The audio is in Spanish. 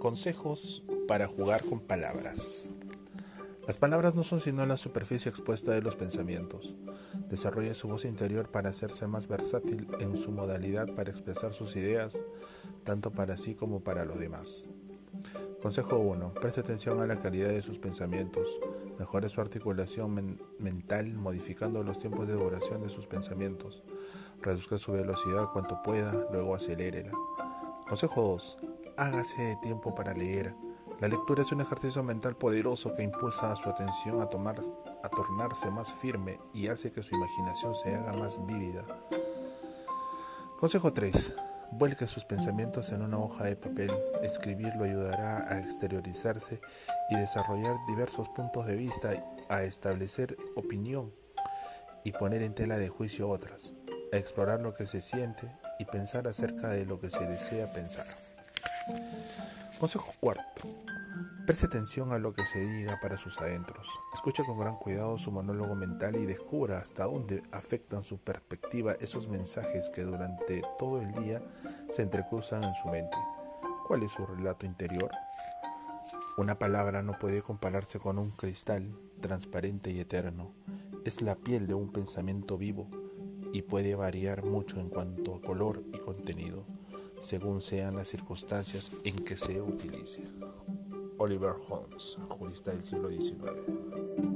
Consejos para jugar con palabras. Las palabras no son sino la superficie expuesta de los pensamientos. Desarrolle su voz interior para hacerse más versátil en su modalidad para expresar sus ideas, tanto para sí como para los demás. Consejo 1. Preste atención a la calidad de sus pensamientos. Mejore su articulación mental modificando los tiempos de duración de sus pensamientos. Reduzca su velocidad cuanto pueda, luego acelérela. Consejo 2. Hágase tiempo para leer. La lectura es un ejercicio mental poderoso que impulsa a su atención a, tomar, a tornarse más firme y hace que su imaginación se haga más vívida. Consejo 3. Vuelque sus pensamientos en una hoja de papel. Escribirlo ayudará a exteriorizarse y desarrollar diversos puntos de vista, a establecer opinión y poner en tela de juicio otras, a explorar lo que se siente y pensar acerca de lo que se desea pensar. Consejo cuarto. Preste atención a lo que se diga para sus adentros. Escuche con gran cuidado su monólogo mental y descubra hasta dónde afectan su perspectiva esos mensajes que durante todo el día se entrecruzan en su mente. ¿Cuál es su relato interior? Una palabra no puede compararse con un cristal transparente y eterno. Es la piel de un pensamiento vivo y puede variar mucho en cuanto a color y contenido, según sean las circunstancias en que se utilice. Oliver Holmes, jurista del siglo XIX.